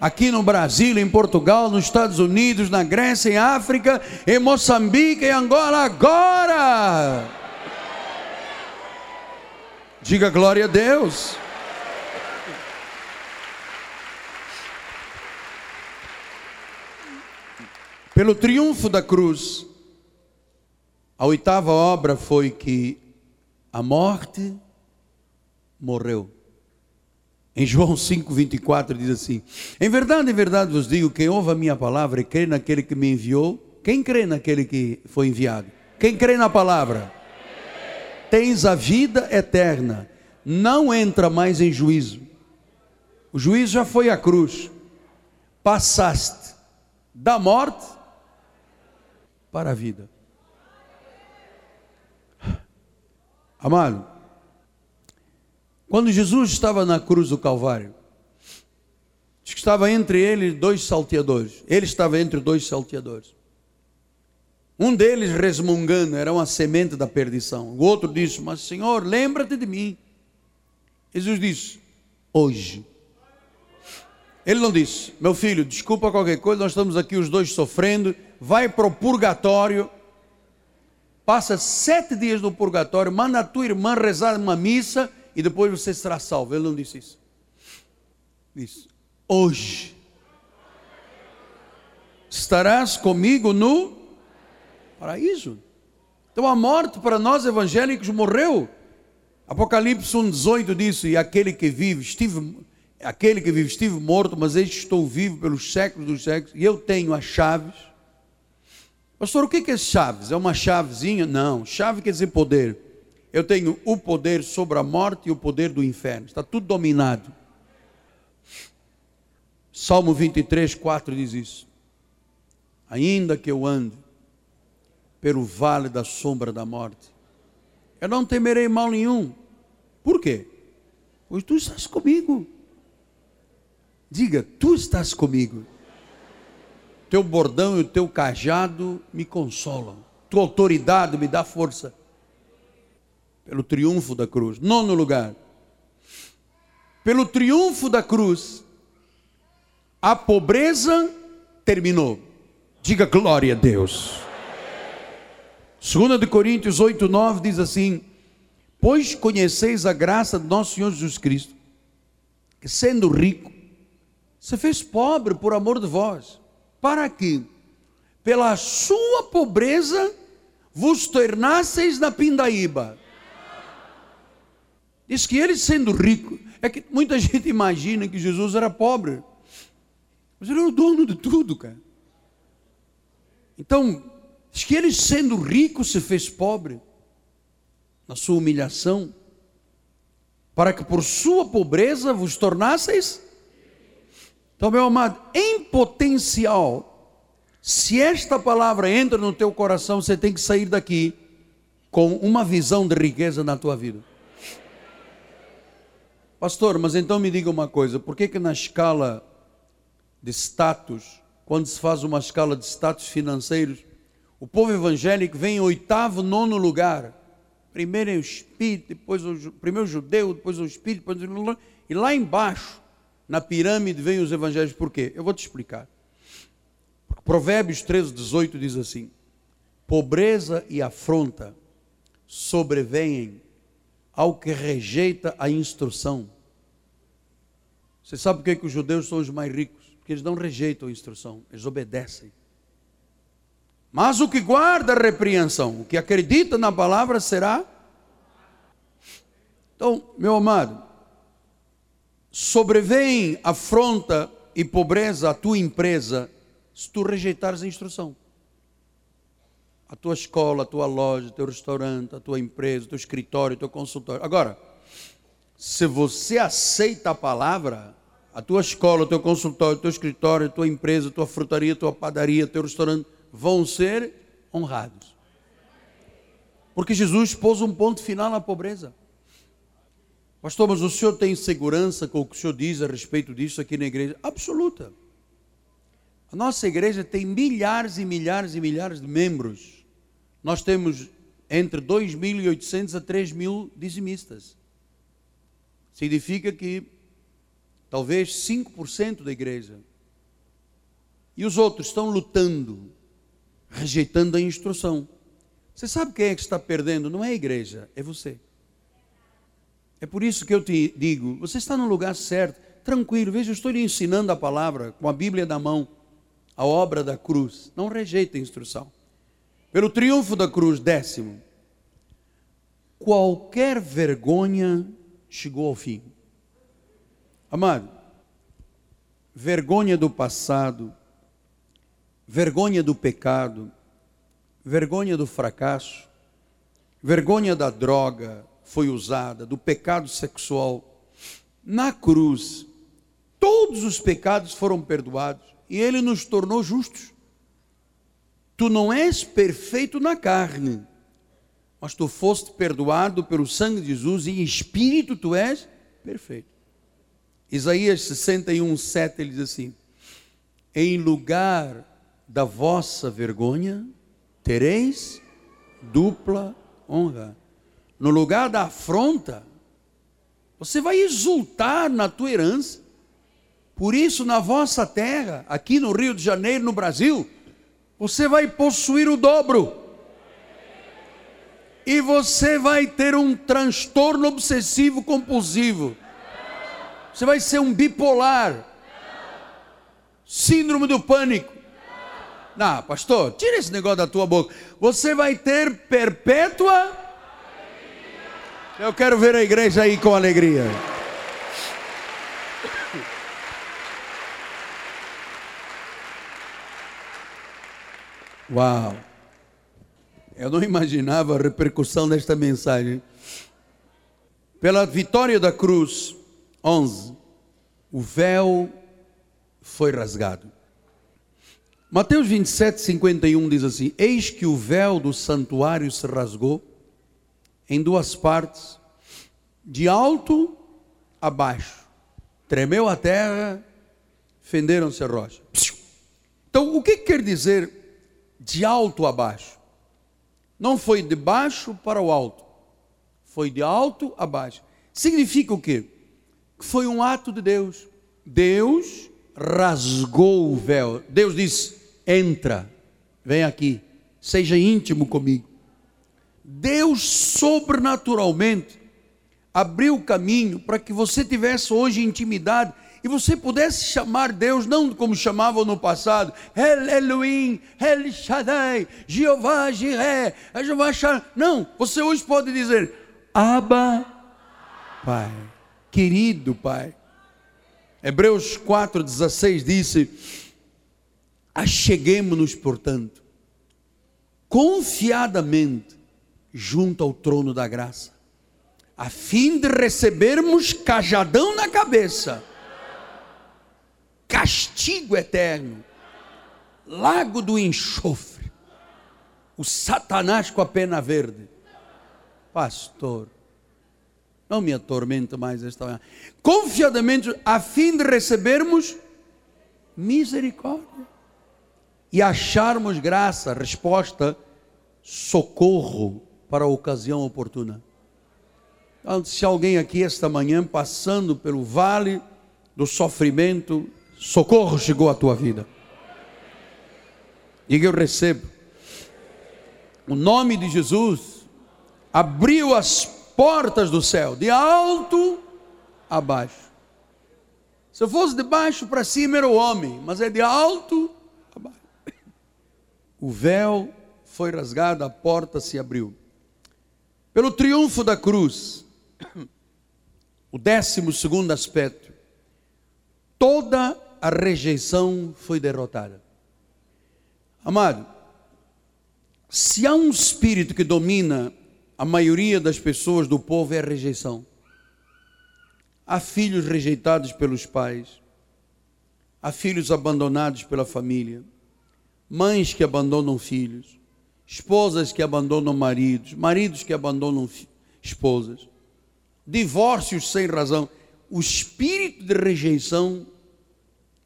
Aqui no Brasil, em Portugal, nos Estados Unidos, na Grécia, em África, em Moçambique, em Angola, agora. Diga glória a Deus. Pelo triunfo da cruz, a oitava obra foi que a morte morreu. Em João 5,24 diz assim: Em verdade, em verdade vos digo: quem ouve a minha palavra e crê naquele que me enviou, quem crê naquele que foi enviado? Quem crê na palavra? Tens a vida eterna, não entra mais em juízo. O juízo já foi a cruz. Passaste da morte para a vida. Amado, quando Jesus estava na cruz do Calvário, diz que estava entre ele dois salteadores. Ele estava entre dois salteadores. Um deles resmungando, era uma semente da perdição. O outro disse: Mas Senhor, lembra-te de mim. Jesus disse: Hoje. Ele não disse: Meu filho, desculpa qualquer coisa, nós estamos aqui os dois sofrendo. Vai para o purgatório. Passa sete dias no purgatório. Manda a tua irmã rezar uma missa e depois você será salvo. Ele não disse isso. Disse: Hoje estarás comigo no paraíso. Então a morte para nós evangélicos morreu. Apocalipse 1,18 diz: E aquele que vive, estive, aquele que vive, estive morto, mas este estou vivo pelos séculos dos séculos, e eu tenho as chaves. Pastor, o que é chaves? É uma chavezinha? Não, chave quer dizer poder. Eu tenho o poder sobre a morte e o poder do inferno. Está tudo dominado. Salmo 23, 4 diz isso. Ainda que eu ande pelo vale da sombra da morte, eu não temerei mal nenhum. Por quê? Pois tu estás comigo. Diga, tu estás comigo. Teu bordão e o teu cajado me consolam. Tua autoridade me dá força pelo triunfo da cruz. Nono lugar, pelo triunfo da cruz, a pobreza terminou. Diga glória a Deus. 2 de Coríntios 8, 9 diz assim: Pois conheceis a graça de nosso Senhor Jesus Cristo, que sendo rico, se fez pobre por amor de vós, para que, pela sua pobreza, vos tornasseis na pindaíba. Diz que ele sendo rico, é que muita gente imagina que Jesus era pobre, mas ele era o dono de tudo, cara. Então, diz que ele sendo rico se fez pobre, na sua humilhação, para que por sua pobreza vos tornasseis. Então, meu amado, em potencial, se esta palavra entra no teu coração, você tem que sair daqui com uma visão de riqueza na tua vida. Pastor, mas então me diga uma coisa, por que que na escala de status, quando se faz uma escala de status financeiros, o povo evangélico vem em oitavo, nono lugar? Primeiro é o espírito, depois o primeiro o judeu, depois o espírito, depois o... e lá embaixo, na pirâmide, vem os evangelhos. Por quê? Eu vou te explicar. Provérbios 13, 18 diz assim: Pobreza e afronta sobrevêm ao que rejeita a instrução. Você sabe por que, que os judeus são os mais ricos? Porque eles não rejeitam a instrução, eles obedecem. Mas o que guarda a repreensão, o que acredita na palavra será. Então, meu amado, sobrevém afronta e pobreza à tua empresa se tu rejeitares a instrução. A tua escola, a tua loja, o teu restaurante, a tua empresa, o teu escritório, o teu consultório. Agora, se você aceita a palavra, a tua escola, o teu consultório, o teu escritório, a tua empresa, a tua frutaria, a tua padaria, o teu restaurante vão ser honrados. Porque Jesus pôs um ponto final na pobreza. Pastor, mas o senhor tem segurança com o que o senhor diz a respeito disso aqui na igreja? Absoluta. A nossa igreja tem milhares e milhares e milhares de membros. Nós temos entre 2.800 a 3.000 dizimistas. Significa que talvez 5% da igreja. E os outros estão lutando, rejeitando a instrução. Você sabe quem é que está perdendo? Não é a igreja, é você. É por isso que eu te digo: você está no lugar certo, tranquilo. Veja, eu estou lhe ensinando a palavra com a Bíblia na mão, a obra da cruz. Não rejeite a instrução. Pelo triunfo da cruz, décimo, qualquer vergonha chegou ao fim. Amado, vergonha do passado, vergonha do pecado, vergonha do fracasso, vergonha da droga foi usada, do pecado sexual. Na cruz, todos os pecados foram perdoados e ele nos tornou justos. Tu não és perfeito na carne, mas tu foste perdoado pelo sangue de Jesus e em espírito tu és perfeito. Isaías 61, 7, ele diz assim: Em lugar da vossa vergonha, tereis dupla honra. No lugar da afronta, você vai exultar na tua herança. Por isso, na vossa terra, aqui no Rio de Janeiro, no Brasil, você vai possuir o dobro. E você vai ter um transtorno obsessivo compulsivo você vai ser um bipolar. Síndrome do pânico. Não, pastor, tira esse negócio da tua boca. Você vai ter perpétua. Eu quero ver a igreja aí com alegria. Uau! Eu não imaginava a repercussão desta mensagem. Pela vitória da cruz, 11. O véu foi rasgado. Mateus 27, 51 diz assim: Eis que o véu do santuário se rasgou em duas partes, de alto a baixo. Tremeu a terra, fenderam-se a rocha. Então, o que quer dizer de alto a baixo? Não foi de baixo para o alto, foi de alto a baixo. Significa o quê? que foi um ato de Deus. Deus rasgou o véu. Deus disse: entra, vem aqui, seja íntimo comigo. Deus sobrenaturalmente abriu o caminho para que você tivesse hoje intimidade e você pudesse chamar Deus não como chamavam no passado, El Elohim, El Shaddai, Jeová Jireh, Jeová Shalom. Não, você hoje pode dizer, Abba, Pai, querido Pai. Hebreus 4,16 disse: Acheguemos-nos, portanto, confiadamente junto ao trono da graça, a fim de recebermos cajadão na cabeça, castigo eterno, lago do enxofre, o Satanás com a pena verde. Pastor, não me atormento mais esta manhã. Confiadamente, a fim de recebermos misericórdia e acharmos graça, resposta, socorro para a ocasião oportuna. Então, se alguém aqui esta manhã passando pelo vale do sofrimento, socorro chegou à tua vida. Diga eu recebo. O nome de Jesus abriu as portas do céu, de alto a baixo. Se eu fosse de baixo para cima era o homem, mas é de alto. O véu foi rasgado, a porta se abriu. Pelo triunfo da cruz, o décimo segundo aspecto, toda a rejeição foi derrotada. Amado, se há um espírito que domina a maioria das pessoas do povo é a rejeição. Há filhos rejeitados pelos pais, há filhos abandonados pela família, mães que abandonam filhos, esposas que abandonam maridos, maridos que abandonam esposas, divórcios sem razão. O espírito de rejeição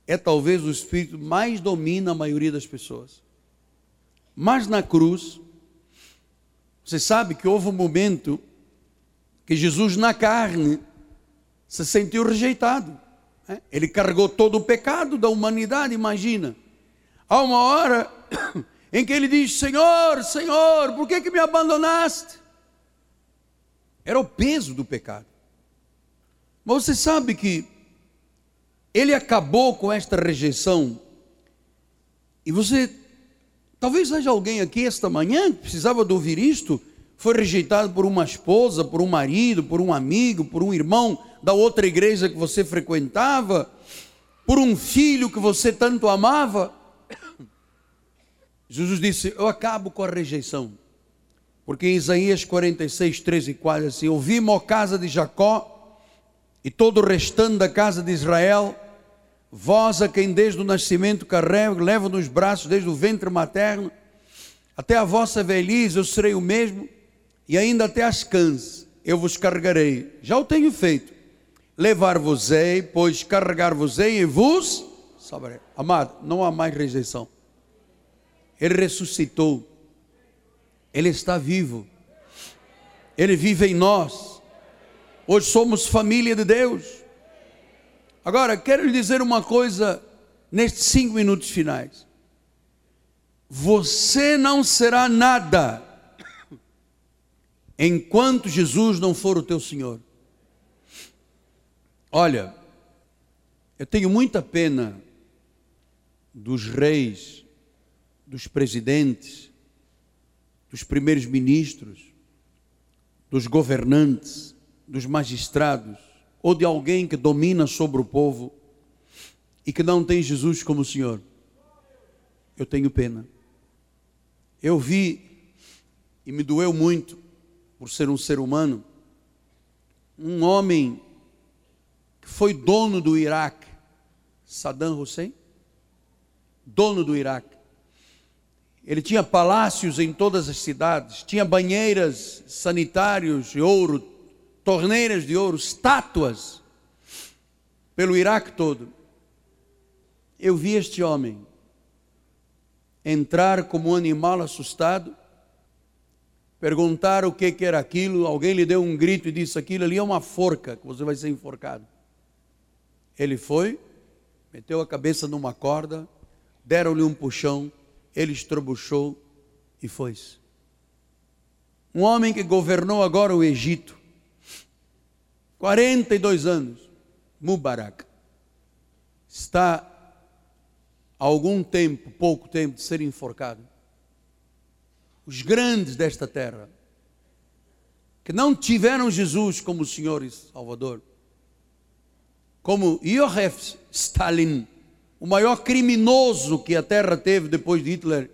é talvez o espírito mais domina a maioria das pessoas. Mas na cruz, você sabe que houve um momento que Jesus na carne se sentiu rejeitado. Né? Ele carregou todo o pecado da humanidade, imagina. Há uma hora em que ele diz: Senhor, Senhor, por que, que me abandonaste? Era o peso do pecado. Mas você sabe que ele acabou com esta rejeição. E você, talvez haja alguém aqui esta manhã que precisava de ouvir isto, foi rejeitado por uma esposa, por um marido, por um amigo, por um irmão da outra igreja que você frequentava, por um filho que você tanto amava. Jesus disse: Eu acabo com a rejeição. Porque em Isaías 46, 13 e 4, assim: Ouvi-me, ó casa de Jacó, e todo o restante da casa de Israel, vós a quem desde o nascimento carrego, levo nos braços desde o ventre materno, até a vossa velhice eu serei o mesmo, e ainda até as cãs eu vos carregarei. Já o tenho feito. Levar-vos-ei, pois carregar-vos-ei e vos. Amado, não há mais rejeição. Ele ressuscitou. Ele está vivo. Ele vive em nós. Hoje somos família de Deus. Agora, quero lhe dizer uma coisa nestes cinco minutos finais. Você não será nada enquanto Jesus não for o teu Senhor. Olha, eu tenho muita pena dos reis dos presidentes, dos primeiros ministros, dos governantes, dos magistrados, ou de alguém que domina sobre o povo e que não tem Jesus como Senhor. Eu tenho pena. Eu vi e me doeu muito, por ser um ser humano, um homem que foi dono do Iraque, Saddam Hussein, dono do Iraque. Ele tinha palácios em todas as cidades, tinha banheiras sanitários de ouro, torneiras de ouro, estátuas pelo Iraque todo. Eu vi este homem entrar como um animal assustado, perguntar o que, que era aquilo, alguém lhe deu um grito e disse: Aquilo ali é uma forca, que você vai ser enforcado. Ele foi, meteu a cabeça numa corda, deram-lhe um puxão ele estrebuchou e foi-se. Um homem que governou agora o Egito, 42 anos, Mubarak. está há algum tempo, pouco tempo, de ser enforcado. Os grandes desta terra, que não tiveram Jesus como Senhor e Salvador, como Iosef Stalin, o maior criminoso que a terra teve depois de Hitler,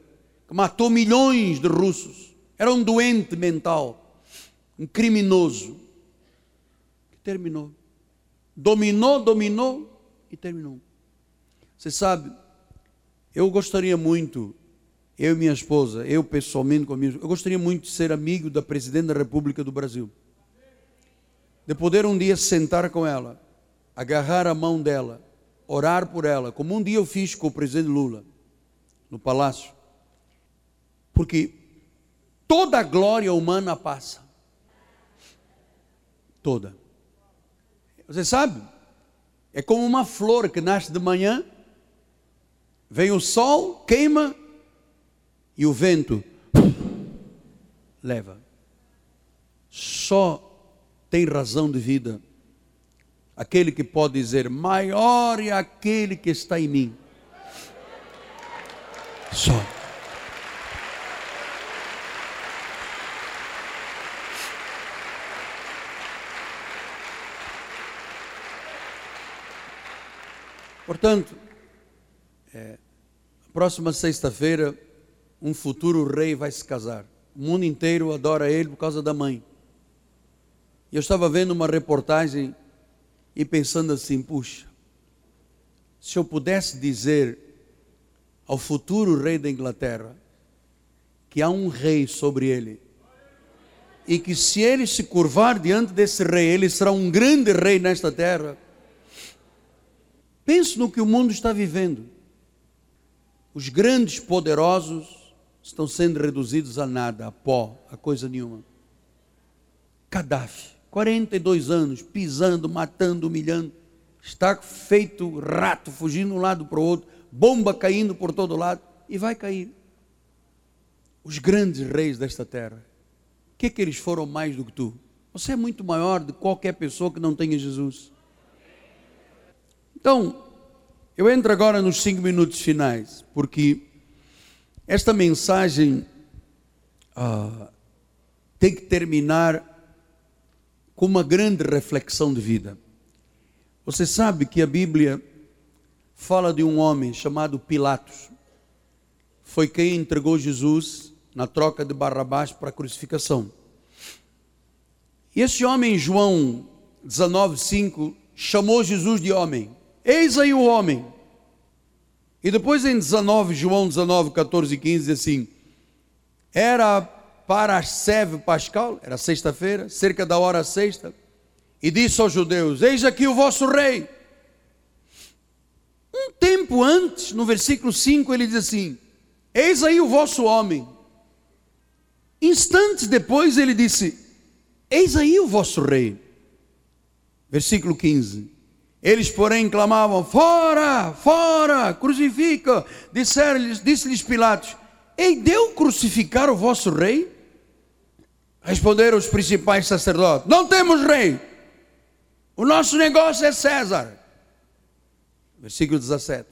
que matou milhões de russos, era um doente mental, um criminoso, que terminou. Dominou, dominou e terminou. Você sabe, eu gostaria muito, eu e minha esposa, eu pessoalmente comigo, eu gostaria muito de ser amigo da presidente da República do Brasil. De poder um dia sentar com ela, agarrar a mão dela, orar por ela, como um dia eu fiz com o presidente Lula, no palácio. Porque toda a glória humana passa. Toda. Você sabe? É como uma flor que nasce de manhã Vem o sol, queima e o vento leva. Só tem razão de vida aquele que pode dizer: maior é aquele que está em mim. Só. Portanto, é, próxima sexta-feira, um futuro rei vai se casar. O mundo inteiro adora ele por causa da mãe. Eu estava vendo uma reportagem e pensando assim: puxa, se eu pudesse dizer ao futuro rei da Inglaterra que há um rei sobre ele e que se ele se curvar diante desse rei, ele será um grande rei nesta terra. Pense no que o mundo está vivendo. Os grandes poderosos estão sendo reduzidos a nada, a pó, a coisa nenhuma. Gaddafi, 42 anos, pisando, matando, humilhando, está feito rato, fugindo de um lado para o outro, bomba caindo por todo lado, e vai cair. Os grandes reis desta terra, o que, que eles foram mais do que tu? Você é muito maior do que qualquer pessoa que não tenha Jesus. Então, eu entro agora nos cinco minutos finais, porque esta mensagem ah, tem que terminar com uma grande reflexão de vida. Você sabe que a Bíblia fala de um homem chamado Pilatos. Foi quem entregou Jesus na troca de Barrabás para a crucificação. E esse homem, João 19,5, chamou Jesus de homem. Eis aí o homem. E depois em 19, João 19, 14 e 15, diz assim: Era para seve pascal, era sexta-feira, cerca da hora sexta, e disse aos judeus: Eis aqui o vosso rei. Um tempo antes, no versículo 5, ele diz assim: Eis aí o vosso homem. Instantes depois ele disse: Eis aí o vosso rei. Versículo 15: eles, porém, clamavam: Fora, fora, crucifica. Disse-lhes disse Pilatos: Ei, deu crucificar o vosso rei? Responderam os principais sacerdotes: Não temos rei. O nosso negócio é César. Versículo 17.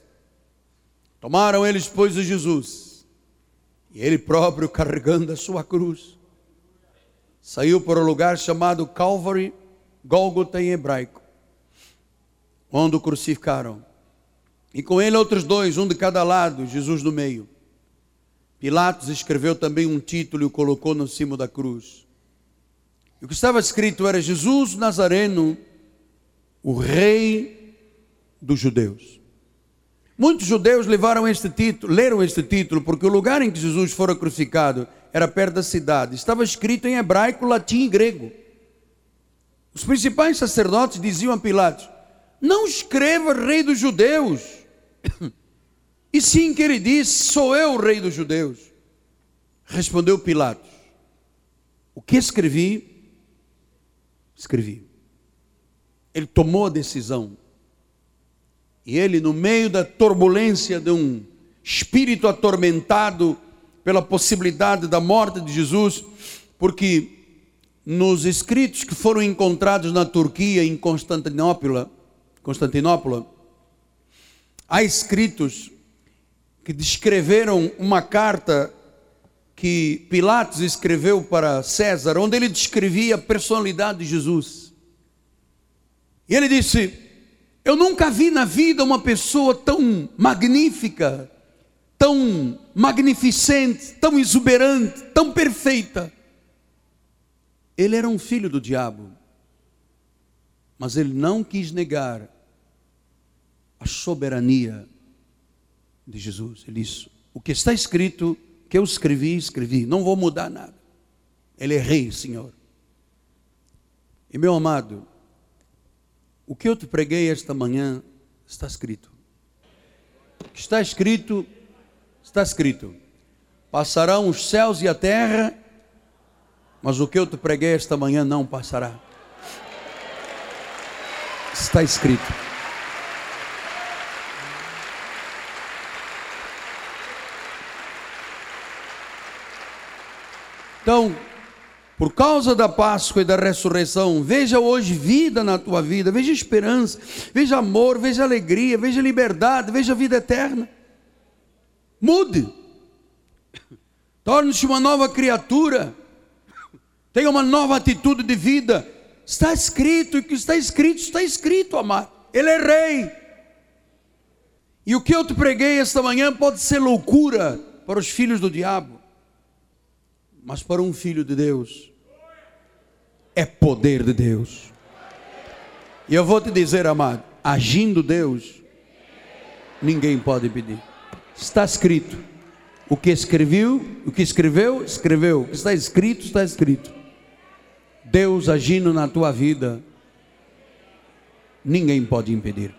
Tomaram eles, pois, o Jesus, e ele próprio carregando a sua cruz, saiu para o lugar chamado Calvary, Gólgota em hebraico onde o crucificaram. E com ele outros dois, um de cada lado, Jesus no meio. Pilatos escreveu também um título e o colocou no cimo da cruz. E o que estava escrito era Jesus Nazareno, o rei dos judeus. Muitos judeus levaram este título, leram este título, porque o lugar em que Jesus fora crucificado era perto da cidade. Estava escrito em hebraico, latim e grego. Os principais sacerdotes diziam a Pilatos: não escreva rei dos judeus. E sim que ele disse: Sou eu o rei dos judeus. Respondeu Pilatos: O que escrevi? Escrevi. Ele tomou a decisão. E ele, no meio da turbulência de um espírito atormentado pela possibilidade da morte de Jesus, porque nos escritos que foram encontrados na Turquia, em Constantinopla, Constantinopla, há escritos que descreveram uma carta que Pilatos escreveu para César, onde ele descrevia a personalidade de Jesus. E ele disse: Eu nunca vi na vida uma pessoa tão magnífica, tão magnificente, tão exuberante, tão perfeita. Ele era um filho do diabo, mas ele não quis negar a soberania de Jesus. Ele disse: O que está escrito, que eu escrevi, escrevi, não vou mudar nada. Ele é rei, Senhor. E meu amado, o que eu te preguei esta manhã está escrito. O que está escrito, está escrito. Passarão os céus e a terra, mas o que eu te preguei esta manhã não passará. Está escrito. Então, por causa da Páscoa e da ressurreição, veja hoje vida na tua vida, veja esperança, veja amor, veja alegria, veja liberdade, veja vida eterna. Mude, torne-se uma nova criatura, tenha uma nova atitude de vida. Está escrito, e o que está escrito, está escrito, amado. Ele é rei. E o que eu te preguei esta manhã pode ser loucura para os filhos do diabo, mas para um filho de Deus é poder de Deus. E eu vou te dizer, amado, agindo Deus, ninguém pode impedir. Está escrito. O que escreveu, o que escreveu, escreveu. O que está escrito, está escrito. Deus agindo na tua vida, ninguém pode impedir.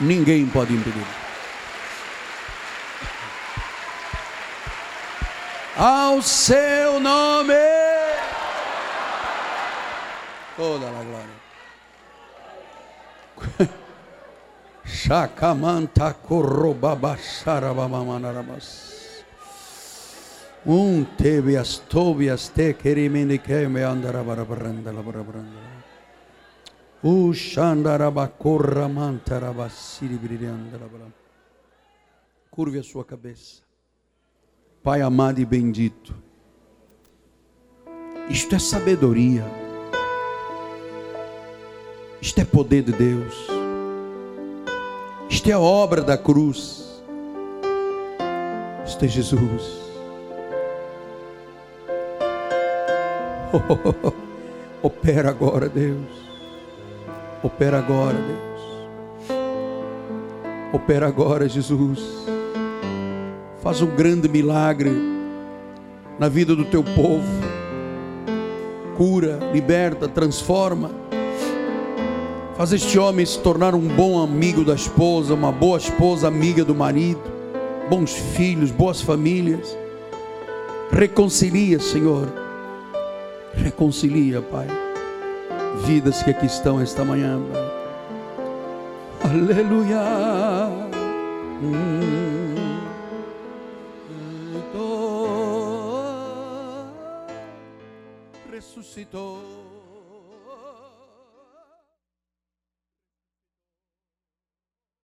Ninguém pode impedir. Ao seu nome toda a glória. Shakamanta korobabasharabamamanarabas. Um tebias tobias te kerimindike me andarabarabanda Pai amado e bendito. Isto é sabedoria. Isto é poder de Deus. Isto é obra da cruz. Isto é Jesus. Oh, opera agora, Deus. Opera agora, Deus. Opera agora, Jesus. Faz um grande milagre na vida do teu povo. Cura, liberta, transforma. Faz este homem se tornar um bom amigo da esposa, uma boa esposa amiga do marido, bons filhos, boas famílias. Reconcilia, Senhor. Reconcilia, Pai. Vidas que aqui estão esta manhã, Pai. Aleluia. Hum. Ressuscitou.